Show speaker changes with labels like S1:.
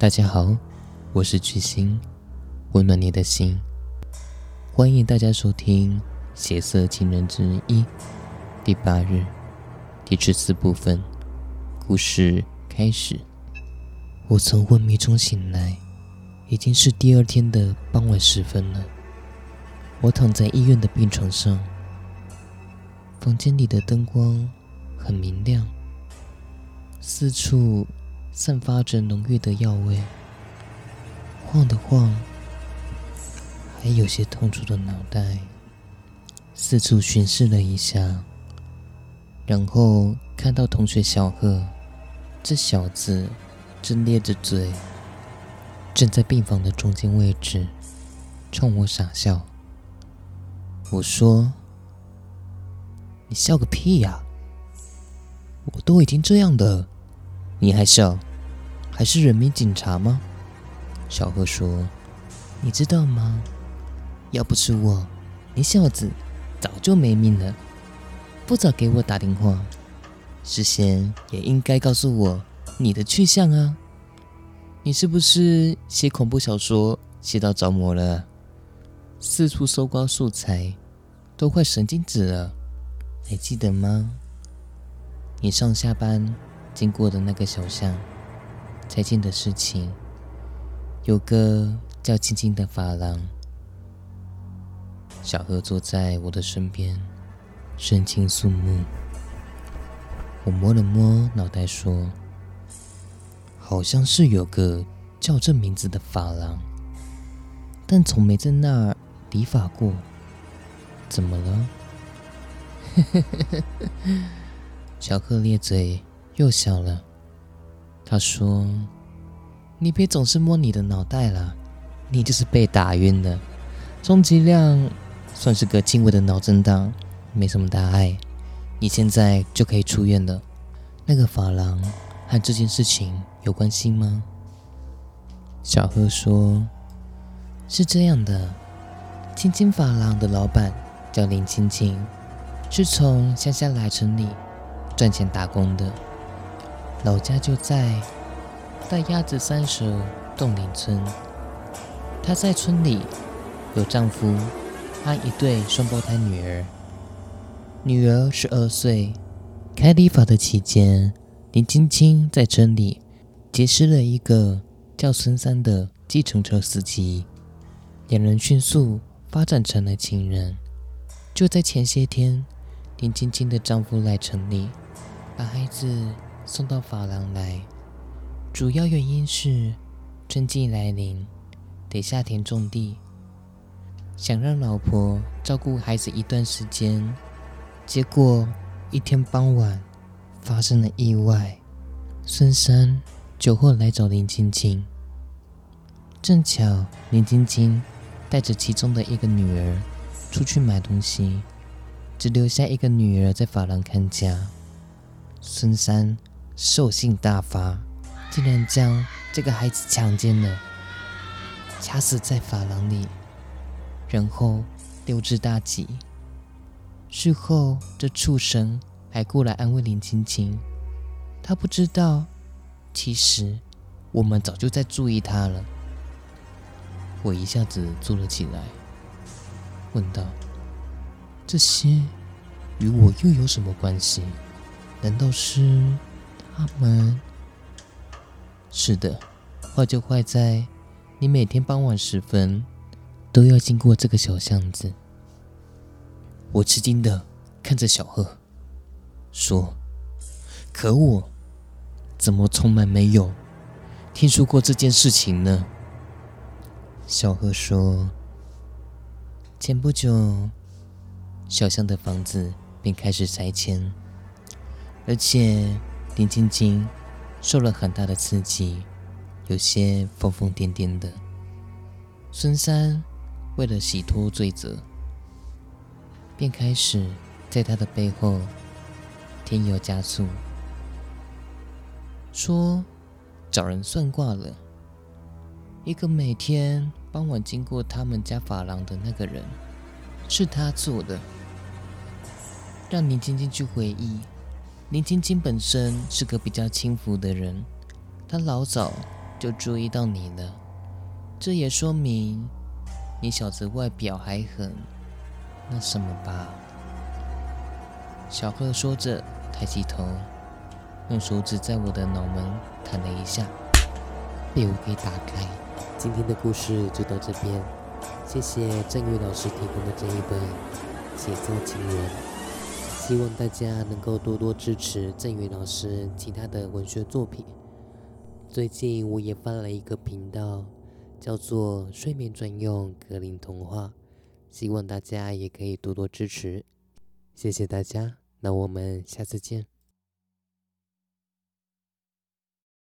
S1: 大家好，我是巨星，温暖你的心。欢迎大家收听《血色情人之一》第八日第十四部分。故事开始。我从昏迷中醒来，已经是第二天的傍晚时分了。我躺在医院的病床上，房间里的灯光很明亮，四处散发着浓郁的药味。晃的晃，还有些痛楚的脑袋，四处巡视了一下，然后看到同学小贺，这小子。正咧着嘴，正在病房的中间位置，冲我傻笑。我说：“你笑个屁呀！我都已经这样的，你还笑？还是人民警察吗？”小贺说：“你知道吗？要不是我，你小子早就没命了。不早给我打电话，事先也应该告诉我。”你的去向啊？你是不是写恐怖小说写到着魔了？四处搜刮素材，都快神经质了。还记得吗？你上下班经过的那个小巷，再见的事情，有个叫青青的发廊。小何坐在我的身边，神情肃穆。我摸了摸脑袋，说。好像是有个叫这名字的发廊，但从没在那儿理发过。怎么了？小贺咧嘴又笑了。他说：“你别总是摸你的脑袋了，你就是被打晕的，充其量算是个轻微的脑震荡，没什么大碍。你现在就可以出院了。那个发廊。”和这件事情有关系吗？小贺说：“是这样的，青青发廊的老板叫林青青，是从乡下来城里赚钱打工的，老家就在大鸭子三蛇洞岭村。她在村里有丈夫和一对双胞胎女儿，女儿十二岁，开理发的期间。”林青青在村里结识了一个叫孙三的计程车司机，两人迅速发展成了情人。就在前些天，林青青的丈夫来城里，把孩子送到发廊来，主要原因是春季来临，得下田种地，想让老婆照顾孩子一段时间。结果一天傍晚。发生了意外，孙山酒后来找林青青，正巧林青青带着其中的一个女儿出去买东西，只留下一个女儿在发廊看家。孙三兽性大发，竟然将这个孩子强奸了，掐死在发廊里，然后溜之大吉。事后，这畜生。还过来安慰林青青，他不知道，其实我们早就在注意他了。我一下子坐了起来，问道：“这些与我又有什么关系？难道是他们？”是的，坏就坏在你每天傍晚时分都要经过这个小巷子。我吃惊的看着小贺。说：“可我怎么从来没有听说过这件事情呢？”小贺说：“前不久，小巷的房子便开始拆迁，而且林晶晶受了很大的刺激，有些疯疯癫癫的。孙三为了洗脱罪责，便开始在他的背后。”添油加醋，说找人算卦了。一个每天傍晚经过他们家发廊的那个人，是他做的。让林晶晶去回忆，林晶晶本身是个比较轻浮的人，她老早就注意到你了。这也说明你小子外表还很那什么吧？小贺说着，抬起头，用手指在我的脑门弹了一下，被我给打开。
S2: 今天的故事就到这边，谢谢郑宇老师提供的这一本《写作情人》，希望大家能够多多支持郑宇老师其他的文学作品。最近我也发了一个频道，叫做“睡眠专用格林童话”，希望大家也可以多多支持，谢谢大家，那我们下次见。